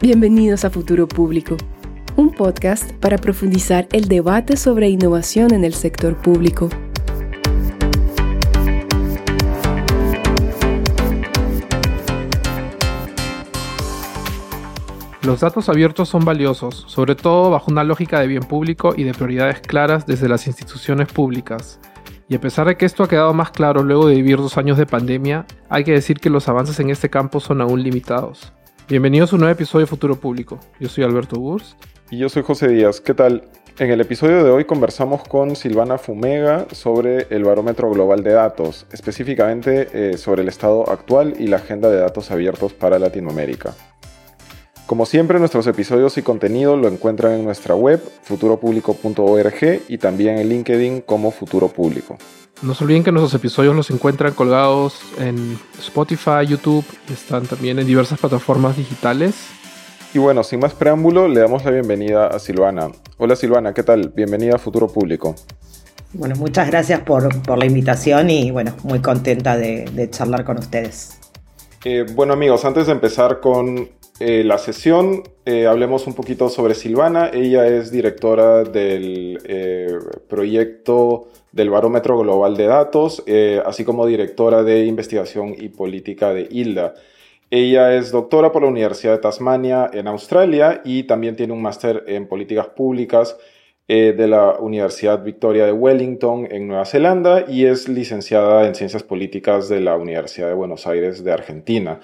Bienvenidos a Futuro Público, un podcast para profundizar el debate sobre innovación en el sector público. Los datos abiertos son valiosos, sobre todo bajo una lógica de bien público y de prioridades claras desde las instituciones públicas. Y a pesar de que esto ha quedado más claro luego de vivir dos años de pandemia, hay que decir que los avances en este campo son aún limitados. Bienvenidos a un nuevo episodio de Futuro Público. Yo soy Alberto Burs. Y yo soy José Díaz. ¿Qué tal? En el episodio de hoy conversamos con Silvana Fumega sobre el barómetro global de datos, específicamente eh, sobre el estado actual y la agenda de datos abiertos para Latinoamérica. Como siempre, nuestros episodios y contenido lo encuentran en nuestra web, futuropublico.org y también en LinkedIn como Futuro Público. No se olviden que nuestros episodios los encuentran colgados en Spotify, YouTube y están también en diversas plataformas digitales. Y bueno, sin más preámbulo, le damos la bienvenida a Silvana. Hola Silvana, ¿qué tal? Bienvenida a Futuro Público. Bueno, muchas gracias por, la invitación y bueno, muy contenta de, charlar con ustedes. Eh, bueno amigos, antes de empezar con eh, la sesión, eh, hablemos un poquito sobre Silvana. Ella es directora del proyecto del Barómetro Global de Datos, eh, así como directora de investigación y política de ILDA. Ella es doctora por la Universidad de Tasmania en Australia y también tiene un máster en políticas públicas eh, de la Universidad Victoria de Wellington en Nueva Zelanda y es licenciada en ciencias políticas de la Universidad de Buenos Aires de Argentina.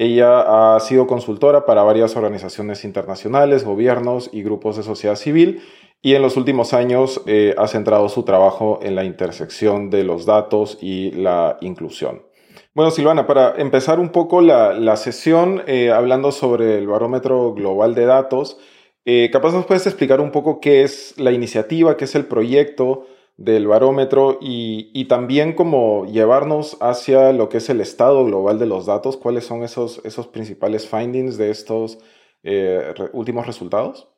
Ella ha sido consultora para varias organizaciones internacionales, gobiernos y grupos de sociedad civil y en los últimos años eh, ha centrado su trabajo en la intersección de los datos y la inclusión. Bueno, Silvana, para empezar un poco la, sesión eh, hablando sobre el barómetro global de datos, eh, capaz nos puedes explicar un poco qué es la iniciativa, qué es el proyecto del barómetro y, también cómo llevarnos hacia lo que es el estado global de los datos, cuáles son esos, esos principales findings de estos últimos resultados.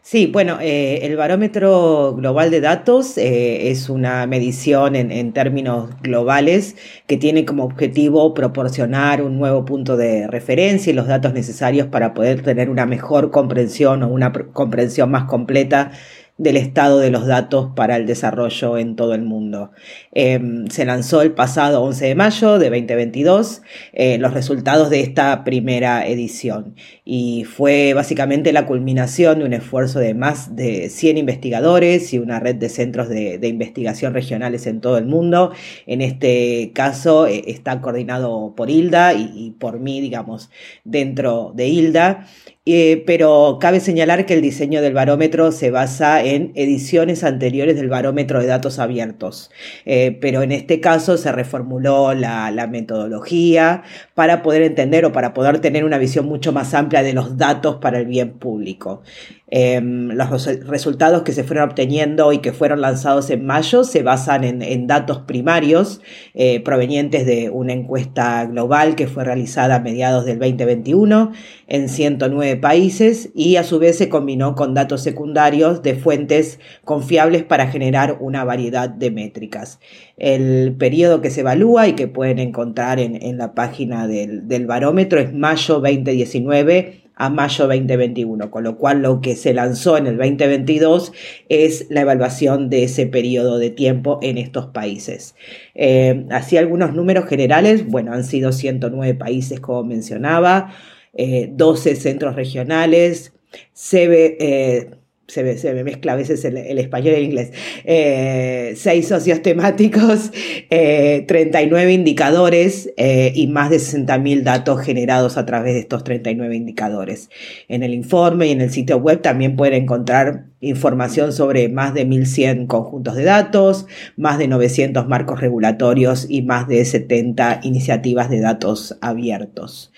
Sí, bueno, eh, el barómetro global de datos eh, es una medición en, términos globales que tiene como objetivo proporcionar un nuevo punto de referencia y los datos necesarios para poder tener una mejor comprensión o una comprensión más completa del estado de los datos para el desarrollo en todo el mundo. Em, se lanzó el pasado 11 de mayo de 2022 eh, los resultados de esta primera edición y fue básicamente la culminación de un esfuerzo de más de 100 investigadores y una red de centros de, investigación regionales en todo el mundo. En este caso eh, está coordinado por ILDA y, por mí, digamos, dentro de ILDA. Eh, pero cabe señalar que el diseño del barómetro se basa en ediciones anteriores del barómetro de datos abiertos, eh, pero en este caso se reformuló la, metodología para poder entender o para poder tener una visión mucho más amplia de los datos para el bien público. Em, los resultados que se fueron obteniendo y que fueron lanzados en mayo se basan en, datos primarios eh, provenientes de una encuesta global que fue realizada a mediados del 2021 en 109 países y a su vez se combinó con datos secundarios de fuentes confiables para generar una variedad de métricas. El periodo que se evalúa y que pueden encontrar en, la página del, barómetro es mayo 2019 a mayo 2021, con lo cual lo que se lanzó en el 2022 es la evaluación de ese periodo de tiempo en estos países. Eh, así algunos números generales, bueno, han sido 109 países como mencionaba, 12 eh, centros regionales, se ve... Eh, se me, mezcla a veces el, español y el inglés, eh, seis socios temáticos, 39 eh, indicadores eh, y más de 60.000 datos generados a través de estos 39 indicadores. En el informe y en el sitio web también pueden encontrar información sobre más de 1.100 conjuntos de datos, más de 900 marcos regulatorios y más de 70 iniciativas de datos abiertos.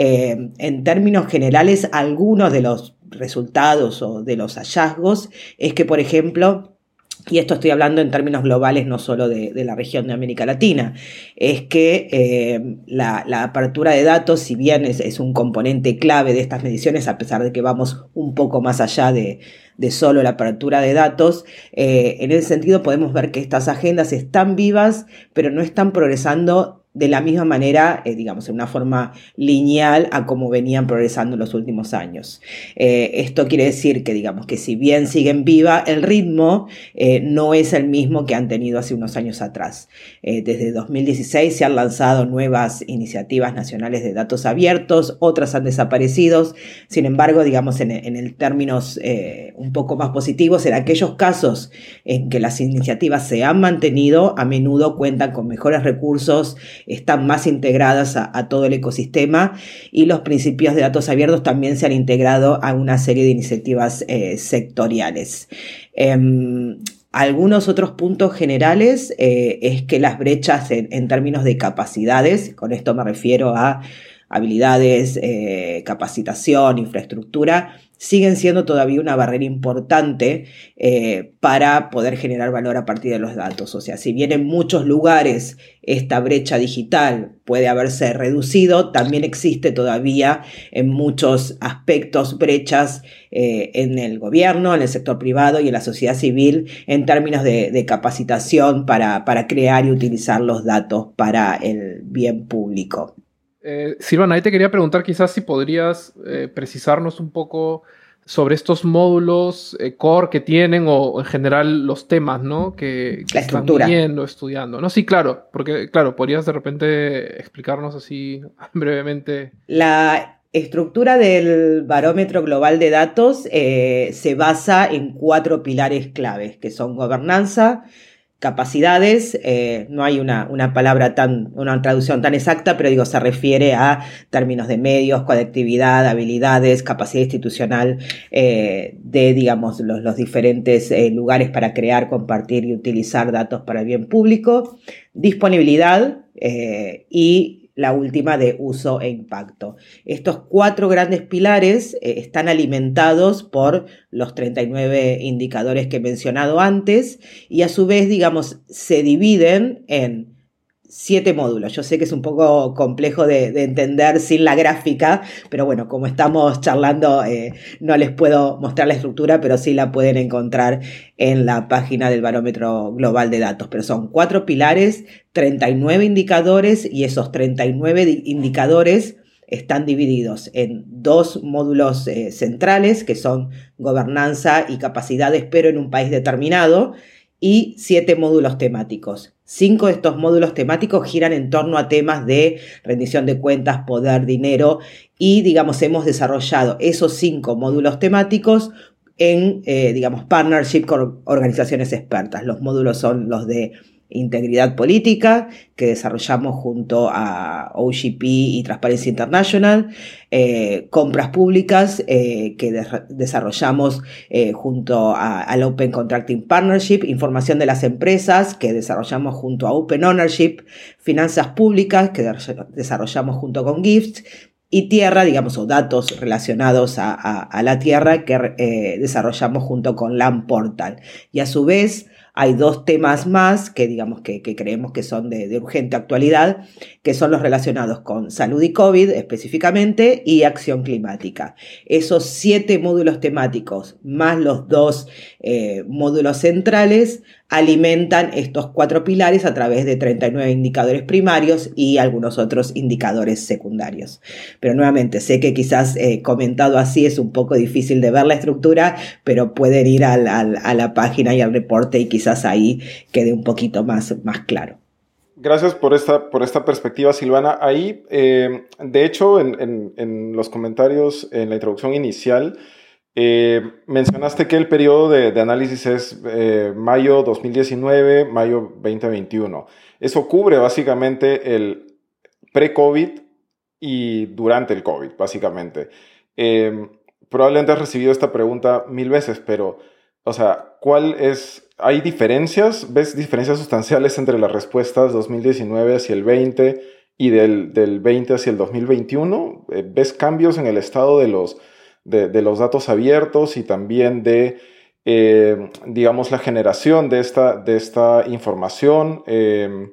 En términos generales, algunos de los resultados o de los hallazgos es que, por ejemplo, y esto estoy hablando en términos globales, no solo de, la región de América Latina, es que eh, la, apertura de datos, si bien es, un componente clave de estas mediciones, a pesar de que vamos un poco más allá de, solo la apertura de datos, eh, en ese sentido podemos ver que estas agendas están vivas, pero no están progresando de la misma manera, eh, digamos, en una forma lineal a cómo venían progresando en los últimos años. Eh, esto quiere decir que, digamos, que si bien siguen viva, el ritmo eh, no es el mismo que han tenido hace unos años atrás. desde 2016 se han lanzado nuevas iniciativas nacionales de datos abiertos, otras han desaparecido. Sin embargo, digamos, en, en términos un poco más positivos, en aquellos casos en que las iniciativas se han mantenido, a menudo cuentan con mejores recursos, están más integradas a, todo el ecosistema y los principios de datos abiertos también se han integrado a una serie de iniciativas eh, sectoriales. Em, algunos otros puntos generales eh, es que las brechas en, términos de capacidades, con esto me refiero a habilidades, eh, capacitación, infraestructura, siguen siendo todavía una barrera importante eh, para poder generar valor a partir de los datos. O sea, si bien en muchos lugares esta brecha digital puede haberse reducido, también existe todavía en muchos aspectos brechas eh, en el gobierno, en el sector privado y en la sociedad civil en términos de, capacitación para, para crear y utilizar los datos para el bien público. Eh, Silvana, ahí te quería preguntar quizás si podrías eh, precisarnos un poco sobre estos módulos eh, core que tienen o, en general los temas, ¿no? Que, están viendo, estudiando. No, sí, claro, porque claro, podrías de repente explicarnos así brevemente. La estructura del barómetro global de datos se basa en cuatro pilares claves, que son gobernanza, capacidades, eh, no hay una, una, palabra tan, una traducción tan exacta, pero digo, se refiere a términos de medios, conectividad, habilidades, capacidad institucional eh, de, digamos, los, los diferentes eh, lugares para crear, compartir y utilizar datos para el bien público, disponibilidad y la última de uso e impacto. Estos cuatro grandes pilares eh, están alimentados por los 39 indicadores que he mencionado antes y a su vez, digamos, se dividen en siete módulos. Yo sé que es un poco complejo de, entender sin la gráfica, pero bueno, como estamos charlando, eh, no les puedo mostrar la estructura, pero sí la pueden encontrar en la página del barómetro global de datos. Pero son cuatro pilares, 39 indicadores y esos 39 indicadores están divididos en dos módulos eh, centrales, que son gobernanza y capacidades, pero en un país determinado, y siete módulos temáticos. Cinco de estos módulos temáticos giran en torno a temas de rendición de cuentas, poder, dinero y, digamos, hemos desarrollado esos cinco módulos temáticos en, eh, digamos, partnership con organizaciones expertas. Los módulos son los de Integridad Política, que desarrollamos junto a OGP y Transparencia International, eh, Compras Públicas, eh, que desarrollamos eh, junto al Open Contracting Partnership, Información de las Empresas, que desarrollamos junto a Open Ownership, Finanzas Públicas, que desarrollamos junto con Gifts, y tierra, digamos, o datos relacionados a, la tierra que desarrollamos junto con LAM Portal. Y a su vez, hay dos temas más que digamos que, creemos que son de, urgente actualidad, que son los relacionados con salud y COVID específicamente y acción climática. Esos siete módulos temáticos más los dos eh, módulos centrales alimentan estos cuatro pilares a través de 39 indicadores primarios y algunos otros indicadores secundarios. Pero nuevamente, sé que quizás eh, comentado así es un poco difícil de ver la estructura, pero pueden ir a la página y al reporte y quizás ahí quede un poquito más, más claro. Gracias por esta, por esta perspectiva, Silvana. Ahí, eh, de hecho, en, los comentarios, en la introducción inicial, eh, mencionaste que el periodo de, análisis es eh, mayo 2019, mayo 2021. Eso cubre básicamente el pre-COVID y durante el COVID, básicamente. Eh, probablemente has recibido esta pregunta mil veces, pero, o sea, ¿cuál es? ¿Hay diferencias? ¿Ves diferencias sustanciales entre las respuestas 2019 hacia el 20 y del, del 20 hacia el 2021? ¿Ves cambios en el estado de los de, los datos abiertos y también de, eh, digamos, la generación de esta, de esta información em,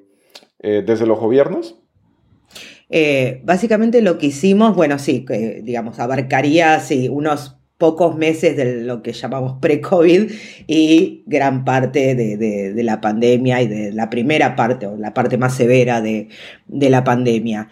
eh, desde los gobiernos? Eh, básicamente lo que hicimos, bueno, sí, digamos, abarcaría unos pocos meses de lo que llamamos pre-COVID y gran parte de, la pandemia y de la primera parte o la parte más severa de, la pandemia.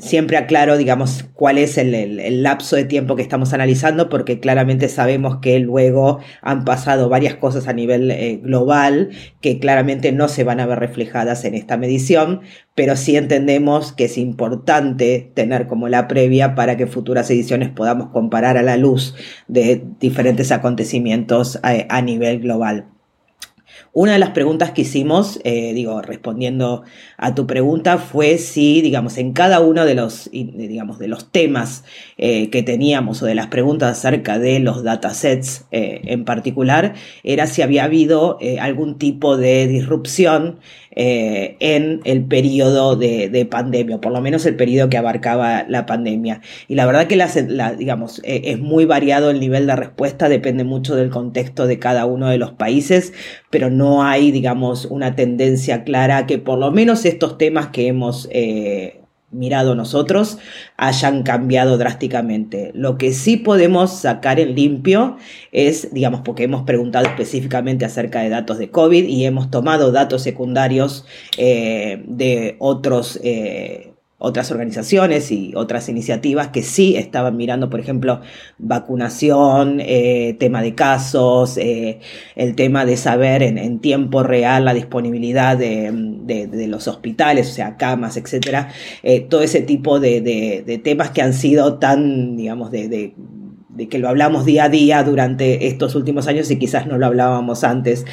Siempre aclaro, digamos, cuál es el, lapso de tiempo que estamos analizando, porque claramente sabemos que luego han pasado varias cosas a nivel eh, global que claramente no se van a ver reflejadas en esta medición, pero sí entendemos que es importante tener como la previa para que futuras ediciones podamos comparar a la luz de diferentes acontecimientos eh, a nivel global. Una de las preguntas que hicimos, eh, digo, respondiendo a tu pregunta, fue si, digamos, en cada uno de los, digamos, de los temas eh, que teníamos o de las preguntas acerca de los datasets eh, en particular, era si había habido algún tipo de disrupción eh, en el periodo de, pandemia, por lo menos el periodo que abarcaba la pandemia. Y la verdad que la, digamos, eh, es muy variado el nivel de respuesta, depende mucho del contexto de cada uno de los países, pero no hay, digamos, una tendencia clara que por lo menos estos temas que hemos eh, mirado nosotros hayan cambiado drásticamente. Lo que sí podemos sacar en limpio es, digamos, porque hemos preguntado específicamente acerca de datos de COVID y hemos tomado datos secundarios eh, de otros eh, otras organizaciones y otras iniciativas que sí estaban mirando, por ejemplo, vacunación, eh, tema de casos, eh, el tema de saber en, tiempo real la disponibilidad de, los hospitales, o sea, camas, etcétera, eh, todo ese tipo de, temas que han sido tan, digamos, de de que lo hablamos día a día durante estos últimos años y quizás no lo hablábamos antes,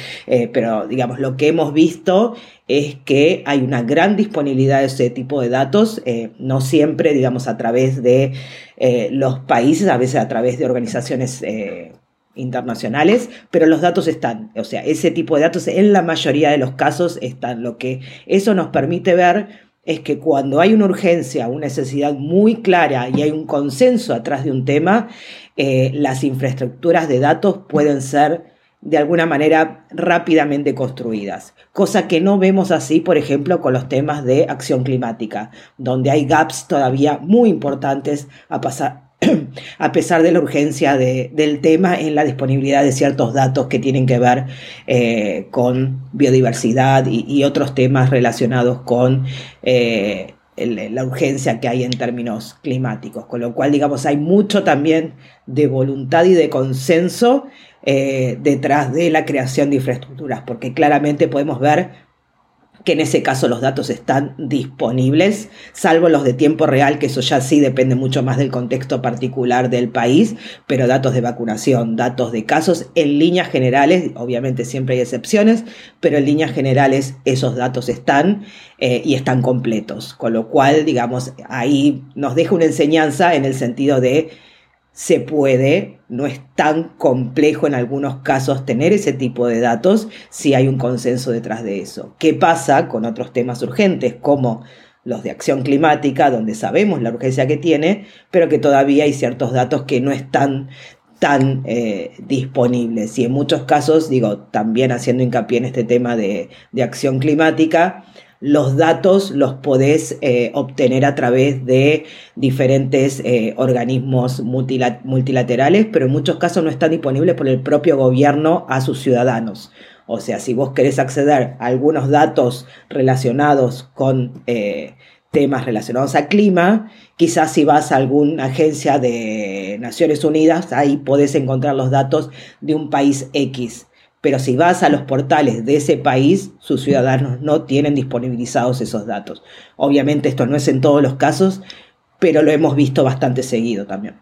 pero digamos, lo que hemos visto es que hay una gran disponibilidad de ese tipo de datos, eh, no siempre, digamos, a través de eh, los países, a veces a través de organizaciones eh, internacionales, pero los datos están, o sea, ese tipo de datos en la mayoría de los casos están. Lo que eso nos permite ver es que cuando hay una urgencia, una necesidad muy clara y hay un consenso atrás de un tema, las infraestructuras de datos pueden ser de alguna manera rápidamente construidas, cosa que no vemos así, por ejemplo, con los temas de acción climática, donde hay gaps todavía muy importantes a pasar a pesar de la urgencia del tema en la disponibilidad de ciertos datos que tienen que ver eh, con biodiversidad y, otros temas relacionados con eh, la urgencia que hay en términos climáticos. Con lo cual, digamos, hay mucho también de voluntad y de consenso eh, detrás de la creación de infraestructuras, porque claramente podemos ver que en ese caso los datos están disponibles, salvo los de tiempo real, que eso ya sí depende mucho más del contexto particular del país, pero datos de vacunación, datos de casos, en líneas generales, obviamente siempre hay excepciones, pero en líneas generales esos datos están eh, y están completos, con lo cual, digamos, ahí nos deja una enseñanza en el sentido de se puede, no es tan complejo en algunos casos tener ese tipo de datos si hay un consenso detrás de eso. ¿Qué pasa con otros temas urgentes como los de acción climática, donde sabemos la urgencia que tiene, pero que todavía hay ciertos datos que no están tan eh, disponibles. Y en muchos casos, digo, también haciendo hincapié en este tema de, de acción climática, los datos los podés eh, obtener a través de diferentes eh, organismos multilaterales, pero en muchos casos no están disponibles por el propio gobierno a sus ciudadanos. O sea, si vos querés acceder a algunos datos relacionados con eh, temas relacionados a clima, quizás si vas a alguna agencia de Naciones Unidas, ahí podés encontrar los datos de un país X pero si vas a los portales de ese país, sus ciudadanos no tienen disponibilizados esos datos. Obviamente esto no es en todos los casos, pero lo hemos visto bastante seguido también.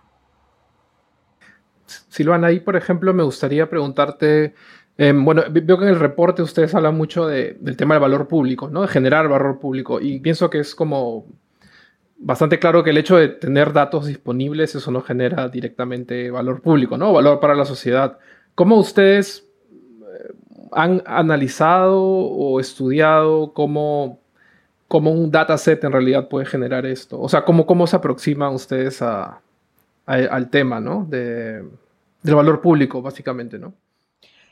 Silvana, ahí por ejemplo me gustaría preguntarte, em, bueno, veo que en el reporte ustedes hablan mucho del tema del valor público, ¿no? De generar valor público, y pienso que es como bastante claro que el hecho de tener datos disponibles, eso no genera directamente valor público, ¿no? Valor para la sociedad. ¿Cómo ustedes han analizado o estudiado cómo, cómo un dataset en realidad puede generar esto? O sea, ¿cómo, cómo se aproximan ustedes al tema, ¿no? De, del valor público, básicamente, ¿no?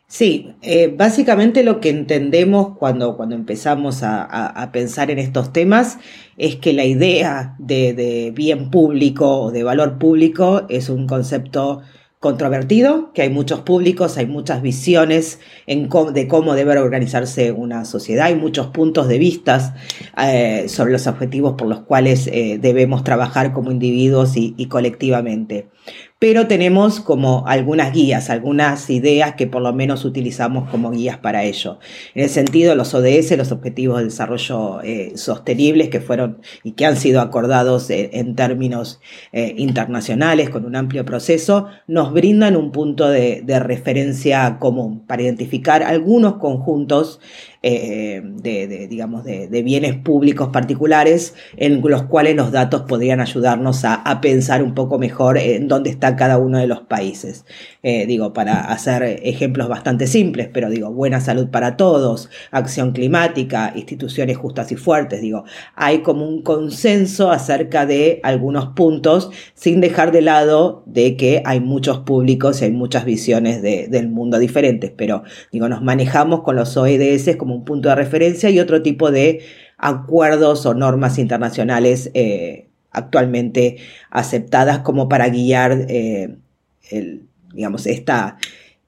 Sí, eh, básicamente lo que entendemos cuando, cuando empezamos a, pensar en estos temas es que la idea de, de bien público o de valor público es un concepto controvertido, que hay muchos públicos, hay muchas visiones en de cómo debe organizarse una sociedad, hay muchos puntos de vista eh, sobre los objetivos por los cuales eh, debemos trabajar como individuos y colectivamente pero tenemos como algunas guías, algunas ideas que por lo menos utilizamos como guías para ello. En el sentido, los ODS, los Objetivos de Desarrollo eh, Sostenibles, que fueron y que han sido acordados eh, en términos eh, internacionales con un amplio proceso, nos brindan un punto de, de referencia común para identificar algunos conjuntos eh, de, digamos, de, bienes públicos particulares en los cuales los datos podrían ayudarnos a, pensar un poco mejor en dónde está cada uno de los países. Eh, digo, para hacer ejemplos bastante simples, pero digo, buena salud para todos, acción climática, instituciones justas y fuertes, digo, hay como un consenso acerca de algunos puntos sin dejar de lado de que hay muchos públicos y hay muchas visiones del mundo diferentes, pero digo, nos manejamos con los OEDS como un punto de referencia y otro tipo de acuerdos o normas internacionales eh, actualmente aceptadas como para guiar eh, el, digamos, esta,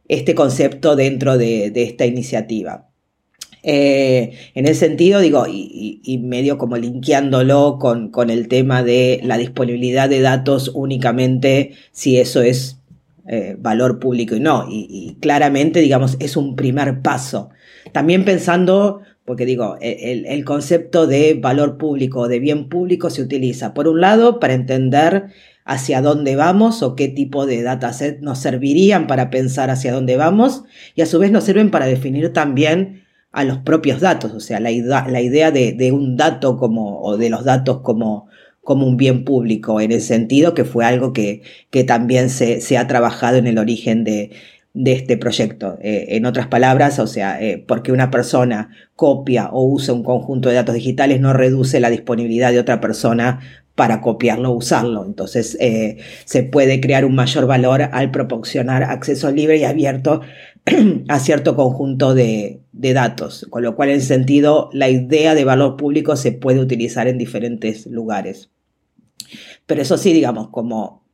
este concepto dentro de, esta iniciativa. Eh, en ese sentido, digo, y, medio como linkeándolo con, con, el tema de la disponibilidad de datos únicamente si eso es valor público y no, y, claramente, digamos, es un primer paso también pensando, porque digo, e, el, concepto de valor público, de bien público se utiliza, por un lado, para entender hacia dónde vamos o qué tipo de dataset nos servirían para pensar hacia dónde vamos y a su vez nos sirven para definir también a los propios datos, o sea, la, la idea de, un dato como, o de los datos como, como un bien público, en el sentido que fue algo que, que también se, se ha trabajado en el origen de, de este proyecto. Eh, en otras palabras, o sea, eh, porque una persona copia o usa un conjunto de datos digitales no reduce la disponibilidad de otra persona para copiarlo o usarlo. Entonces, eh, se puede crear un mayor valor al proporcionar acceso libre y abierto a cierto conjunto de, de datos, con lo cual en sentido la idea de valor público se puede utilizar en diferentes lugares. Pero eso sí, digamos, como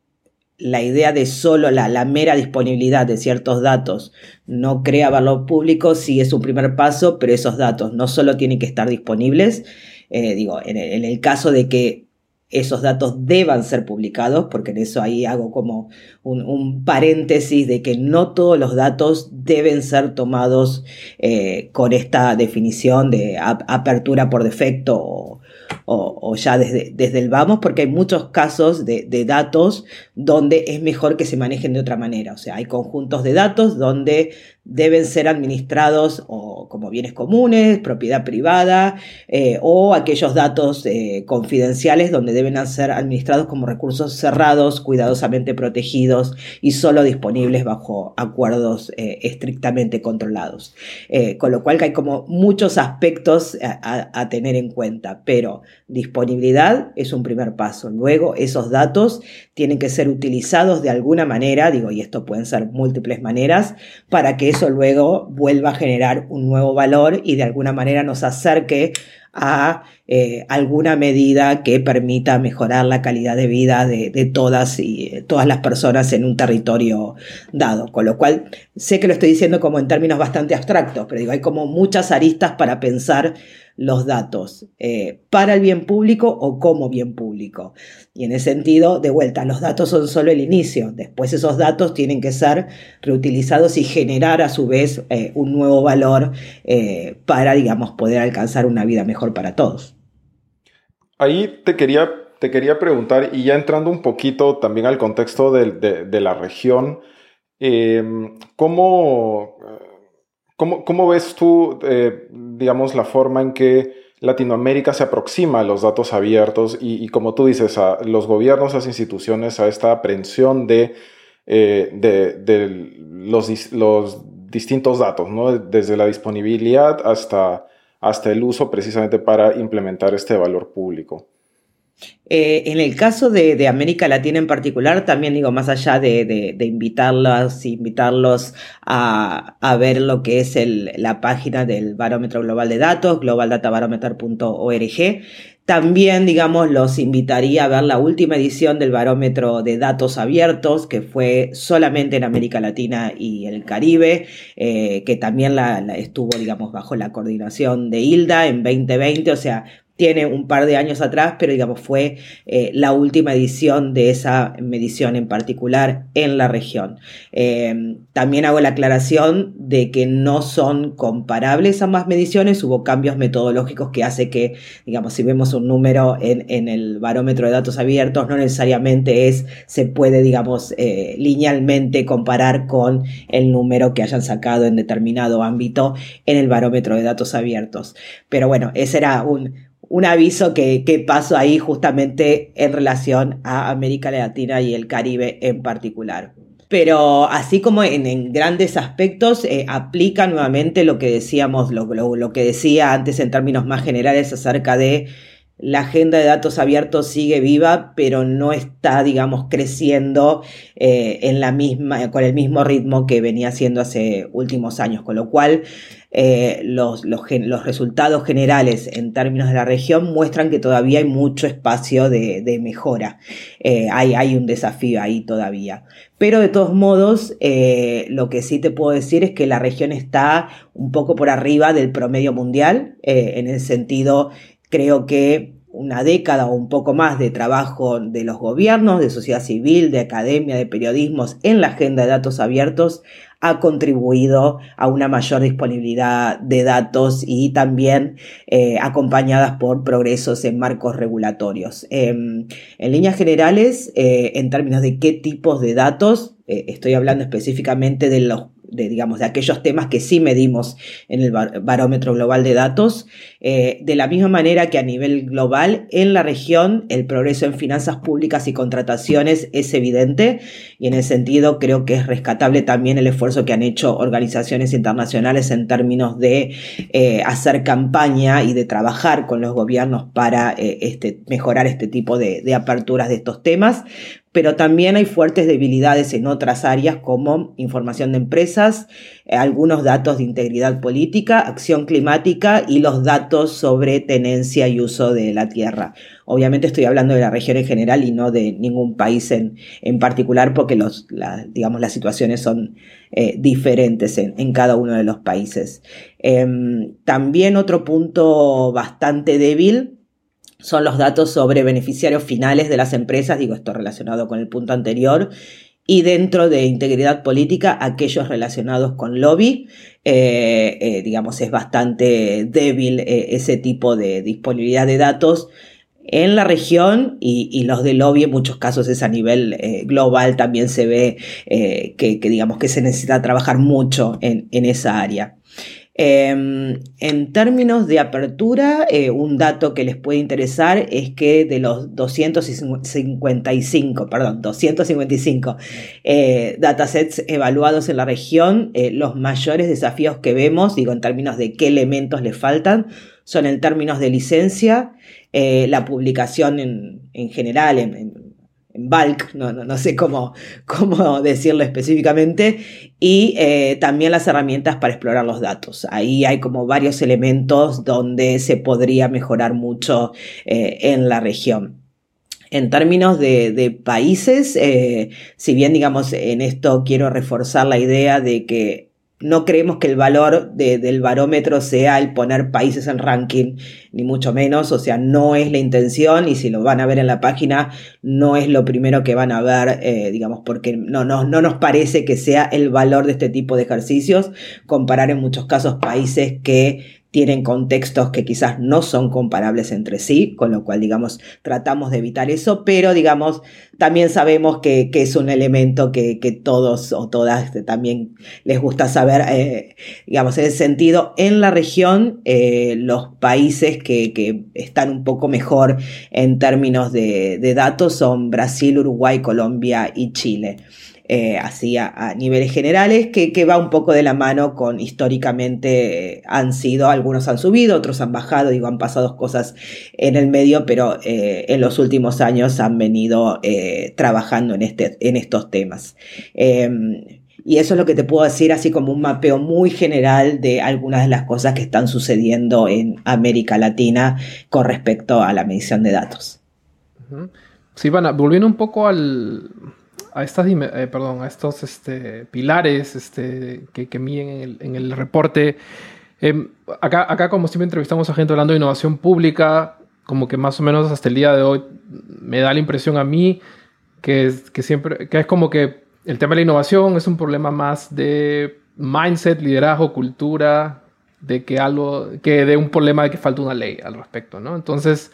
la idea de solo la, mera disponibilidad de ciertos datos no crea valor público, sí es un primer paso, pero esos datos no solo tienen que estar disponibles, eh, digo, en el, caso de que esos datos deban ser publicados, porque en eso ahí hago como un, paréntesis de que no todos los datos deben ser tomados eh, con esta definición de apertura por defecto o, ya desde, desde, el vamos, porque hay muchos casos de, de, datos donde es mejor que se manejen de otra manera. O sea, hay conjuntos de datos donde deben ser administrados o como bienes comunes, propiedad privada eh, o aquellos datos eh, confidenciales donde deben ser administrados como recursos cerrados, cuidadosamente protegidos y solo disponibles bajo acuerdos eh, estrictamente controlados. con lo cual hay como muchos aspectos a, a tener en cuenta, pero disponibilidad es un primer paso. Luego esos datos tienen que ser utilizados de alguna manera, digo, y esto pueden ser múltiples maneras, para que eso luego vuelva a generar un nuevo valor y de alguna manera nos acerque a eh, alguna medida que permita mejorar la calidad de vida de, todas y eh, todas las personas en un territorio dado. Con lo cual, sé que lo estoy diciendo como en términos bastante abstractos, pero digo, hay como muchas aristas para pensar los datos eh, para el bien público o como bien público. Y en ese sentido, de vuelta, los datos son solo el inicio. Después esos datos tienen que ser reutilizados y generar a su vez un nuevo valor para, digamos, poder alcanzar una vida mejor para todos. Ahí te quería, te quería preguntar, y ya entrando un poquito también al contexto de, de la región, ¿cómo ¿Cómo, ves tú, eh, digamos, la forma en que Latinoamérica se aproxima a los datos abiertos y, como tú dices, a los gobiernos, a las instituciones, a esta aprehensión de, eh, de, los, los, distintos datos, ¿no? desde la disponibilidad hasta, hasta el uso precisamente para implementar este valor público? Eh, en el caso de, América Latina en particular, también digo, más allá de, invitarlos, invitarlos a, ver lo que es la página del Barómetro Global de Datos, globaldatabarometer.org, también, digamos, los invitaría a ver la última edición del Barómetro de Datos Abiertos, que fue solamente en América Latina y el Caribe, eh, que también la, estuvo, digamos, bajo la coordinación de Hilda en 2020, o sea, tiene un par de años atrás, pero digamos fue eh, la última edición de esa medición en particular en la región. Em, también hago la aclaración de que no son comparables ambas mediciones, hubo cambios metodológicos que hace que, digamos, si vemos un número en, el barómetro de datos abiertos, no necesariamente es, se puede, digamos, eh, linealmente comparar con el número que hayan sacado en determinado ámbito en el barómetro de datos abiertos. Pero bueno, ese era un, un aviso que, que pasó ahí justamente en relación a América Latina y el Caribe en particular. Pero así como en, grandes aspectos, eh, aplica nuevamente lo que decíamos, lo, lo, que decía antes en términos más generales acerca de la agenda de datos abiertos sigue viva, pero no está, digamos, creciendo eh, en la misma, con el mismo ritmo que venía haciendo hace últimos años, con lo cual eh, los, los, resultados generales en términos de la región muestran que todavía hay mucho espacio de, mejora. Eh, hay, hay, un desafío ahí todavía. Pero de todos modos, lo que sí te puedo decir es que la región está un poco por arriba del promedio mundial, en el sentido creo que una década o un poco más de trabajo de los gobiernos, de sociedad civil, de academia, de periodismos en la agenda de datos abiertos ha contribuido a una mayor disponibilidad de datos y también eh, acompañadas por progresos en marcos regulatorios. Em, en líneas generales, eh, en términos de qué tipos de datos, eh, estoy hablando específicamente de los de, digamos, de aquellos temas que sí medimos en el barómetro global de datos. Eh, de la misma manera que a nivel global, en la región el progreso en finanzas públicas y contrataciones es evidente y en ese sentido creo que es rescatable también el esfuerzo que han hecho organizaciones internacionales en términos de eh, hacer campaña y de trabajar con los gobiernos para eh, este, mejorar este tipo de, de aperturas de estos temas pero también hay fuertes debilidades en otras áreas como información de empresas, eh, algunos datos de integridad política, acción climática y los datos sobre tenencia y uso de la tierra. Obviamente estoy hablando de la región en general y no de ningún país en, en particular porque los, digamos, las situaciones son eh, diferentes en, en, cada uno de los países. Em, también otro punto bastante débil son los datos sobre beneficiarios finales de las empresas, digo esto relacionado con el punto anterior, y dentro de integridad política aquellos relacionados con lobby. Eh, eh, digamos, es bastante débil eh, ese tipo de disponibilidad de datos en la región y, los de lobby en muchos casos es a nivel global, también se ve que, digamos que se necesita trabajar mucho en, en esa área. Em, en términos de apertura, eh, un dato que les puede interesar es que de los 255, perdón, 255 eh, datasets evaluados en la región, eh, los mayores desafíos que vemos, digo en términos de qué elementos les faltan, son en términos de licencia, la publicación en, general, en en bulk, no, no, sé cómo, cómo, decirlo específicamente, y eh, también las herramientas para explorar los datos. Ahí hay como varios elementos donde se podría mejorar mucho eh, en la región. En términos de, países, eh, si bien digamos en esto quiero reforzar la idea de que no creemos que el valor del barómetro sea el poner países en ranking, ni mucho menos, o sea, no es la intención y si lo van a ver en la página, no es lo primero que van a ver, eh, digamos, porque no, no, no nos parece que sea el valor de este tipo de ejercicios, comparar en muchos casos países que tienen contextos que quizás no son comparables entre sí, con lo cual, digamos, tratamos de evitar eso, pero, digamos, también sabemos que, es un elemento que, todos o todas también les gusta saber, eh, digamos, en ese sentido, en la región, eh, los países que, están un poco mejor en términos de, de datos son Brasil, Uruguay, Colombia y Chile. Eh, así a, niveles generales, que, que, va un poco de la mano con históricamente han sido, algunos han subido, otros han bajado, digo, han pasado cosas en el medio, pero en los últimos años han venido trabajando en, este, en estos temas. Em, y eso es lo que te puedo decir así como un mapeo muy general de algunas de las cosas que están sucediendo en América Latina con respecto a la medición de datos. Sí, van volviendo un poco al, a estas eh, perdón, a estos este, pilares este, que, que miden en el, reporte. Em, acá, acá, como siempre, entrevistamos a gente hablando de innovación pública, como que más o menos hasta el día de hoy me da la impresión a mí que, que siempre, que es como que el tema de la innovación es un problema más de mindset, liderazgo, cultura, de que algo, que de un problema de que falta una ley al respecto, ¿no? Entonces,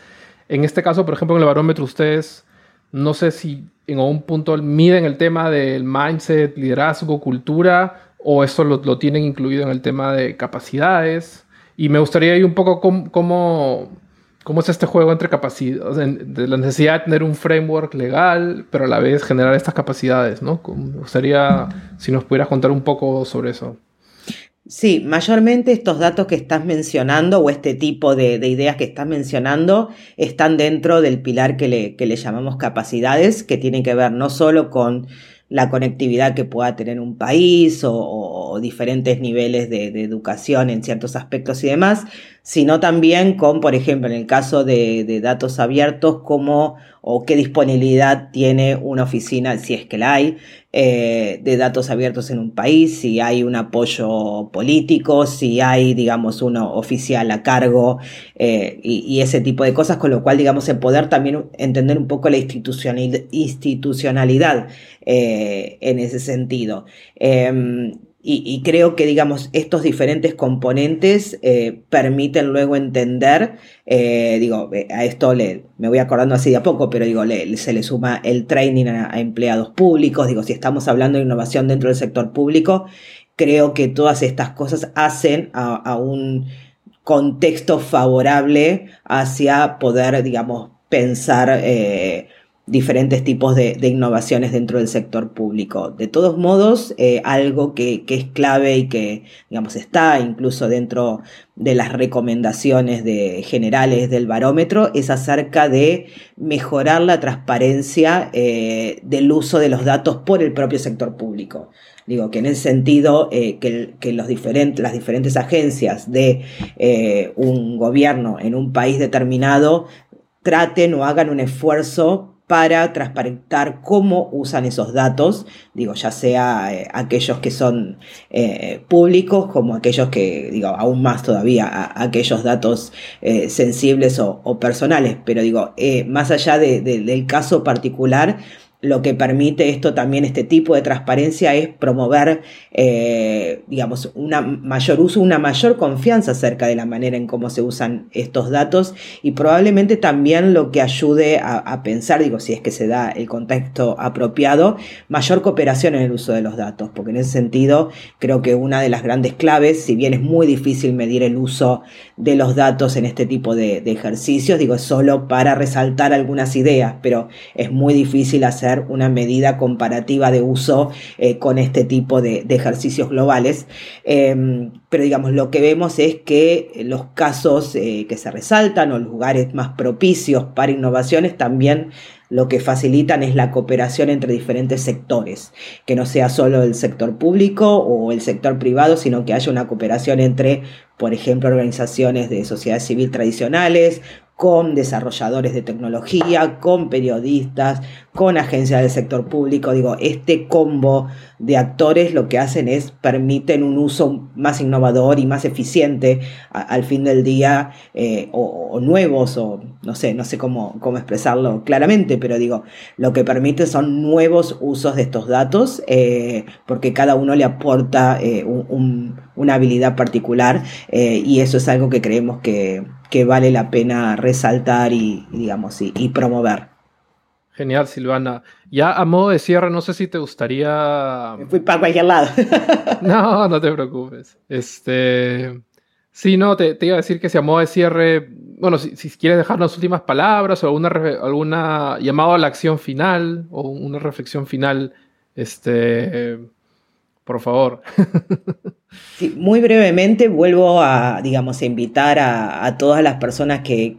en este caso, por ejemplo, en el barómetro, ustedes, no sé si en algún punto miden el tema del mindset, liderazgo, cultura, o eso lo, tienen incluido en el tema de capacidades. Y me gustaría ir un poco cómo cómo es este juego entre capacidades, de la necesidad de tener un framework legal, pero a la vez generar estas capacidades, ¿no? Me gustaría si nos pudieras contar un poco sobre eso. Sí, mayormente estos datos que estás mencionando o este tipo de, ideas que estás mencionando están dentro del pilar que le, que le llamamos capacidades, que tienen que ver no solo con la conectividad que pueda tener un país o, diferentes niveles de, educación en ciertos aspectos y demás, sino también con, por ejemplo, en el caso de, datos abiertos, cómo o qué disponibilidad tiene una oficina, si es que la hay, eh, de datos abiertos en un país, si hay un apoyo político, si hay, digamos, uno oficial a cargo eh, y, ese tipo de cosas, con lo cual, digamos, el poder también entender un poco la institucionalidad eh, en ese sentido. Y, creo que, digamos, estos diferentes componentes eh, permiten luego entender, eh, digo, a esto le, me voy acordando así de a poco, pero digo, se le suma el training a, empleados públicos, digo, si estamos hablando de innovación dentro del sector público, creo que todas estas cosas hacen a, un contexto favorable hacia poder, digamos, pensar diferentes tipos de, innovaciones dentro del sector público. De todos modos, eh, algo que, es clave y que, digamos, está incluso dentro de las recomendaciones generales del barómetro es acerca de mejorar la transparencia eh, del uso de los datos por el propio sector público. Digo que en ese sentido eh, que, los diferentes, las diferentes agencias de un gobierno en un país determinado traten o hagan un esfuerzo para transparentar cómo usan esos datos, digo, ya sea eh, aquellos que son eh, públicos como aquellos que, digo, aún más todavía, aquellos datos eh, sensibles o, personales, pero digo, más allá del caso particular, lo que permite esto también, este tipo de transparencia, es promover, eh, digamos, un mayor uso, una mayor confianza acerca de la manera en cómo se usan estos datos y probablemente también lo que ayude a, pensar, digo, si es que se da el contexto apropiado, mayor cooperación en el uso de los datos, porque en ese sentido creo que una de las grandes claves, si bien es muy difícil medir el uso de los datos en este tipo de, de ejercicios, digo, es solo para resaltar algunas ideas, pero es muy difícil hacer una medida comparativa de uso eh, con este tipo de, ejercicios globales. Em, pero digamos, lo que vemos es que los casos eh, que se resaltan o lugares más propicios para innovaciones también lo que facilitan es la cooperación entre diferentes sectores, que no sea solo el sector público o el sector privado, sino que haya una cooperación entre, por ejemplo, organizaciones de sociedad civil tradicionales, con desarrolladores de tecnología, con periodistas, con agencias del sector público. Digo, este combo de actores lo que hacen es permiten un uso más innovador y más eficiente al fin del día, eh, o, nuevos, o no sé, no sé cómo, cómo expresarlo claramente, pero digo, lo que permite son nuevos usos de estos datos, eh, porque cada uno le aporta eh, una habilidad particular y eso es algo que creemos que, vale la pena resaltar y, digamos, y promover. Genial, Silvana. Ya a modo de cierre, no sé si te gustaría. Me fui para cualquier lado. no, no te preocupes. Este. Sí, no, te, iba a decir que si a modo de cierre, bueno, si, si quieres dejar las últimas palabras o alguna, alguna llamado a la acción final o una reflexión final Este, por favor. Sí, muy brevemente vuelvo a, digamos, a invitar a, todas las personas que,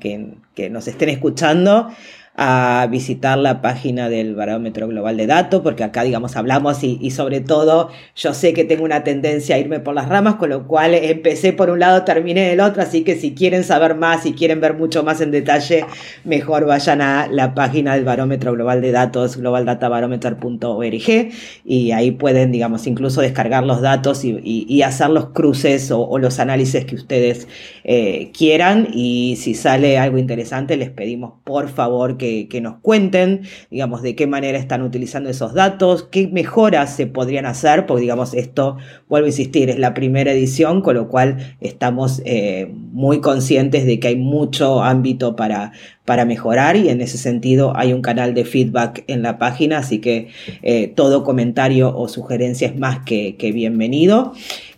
que nos estén escuchando a visitar la página del Barómetro Global de Datos, porque acá, digamos, hablamos y, sobre todo yo sé que tengo una tendencia a irme por las ramas, con lo cual empecé por un lado, terminé del otro, así que si quieren saber más, si quieren ver mucho más en detalle, mejor vayan a la página del Barómetro Global de Datos, globaldatabarometer.org, y ahí pueden, digamos, incluso descargar los datos y, hacer los cruces o, o, los análisis que ustedes eh, quieran, y si sale algo interesante, les pedimos por favor que, nos cuenten, digamos, de qué manera están utilizando esos datos, qué mejoras se podrían hacer, porque, digamos, esto, vuelvo a insistir, es la primera edición, con lo cual estamos eh, muy conscientes de que hay mucho ámbito para, para mejorar y en ese sentido hay un canal de feedback en la página, así que eh, todo comentario o sugerencia es más que, bienvenido.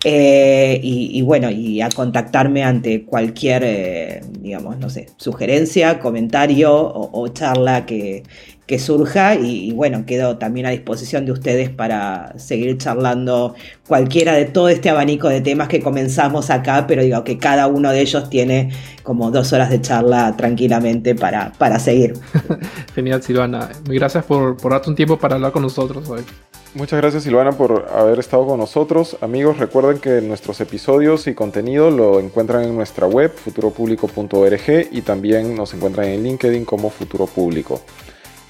Eh, y, bueno, y a contactarme ante cualquier, eh, digamos, no sé, sugerencia, comentario o charla que, que surja y, bueno, quedo también a disposición de ustedes para seguir charlando cualquiera de todo este abanico de temas que comenzamos acá, pero digo que cada uno de ellos tiene como dos horas de charla tranquilamente para, para seguir. Genial, Silvana. Gracias por, por darte un tiempo para hablar con nosotros hoy. Muchas gracias Silvana por haber estado con nosotros. Amigos, recuerden que nuestros episodios y contenido lo encuentran en nuestra web futuropublico.org y también nos encuentran en LinkedIn como Futuro Público.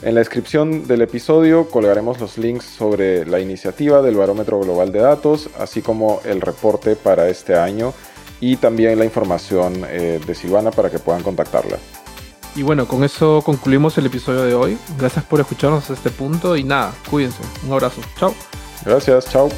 En la descripción del episodio colgaremos los links sobre la iniciativa del Barómetro Global de Datos, así como el reporte para este año y también la información eh, de Silvana para que puedan contactarla. Y bueno, con eso concluimos el episodio de hoy. Gracias por escucharnos hasta este punto y nada, cuídense. Un abrazo. Chao. Gracias, chao.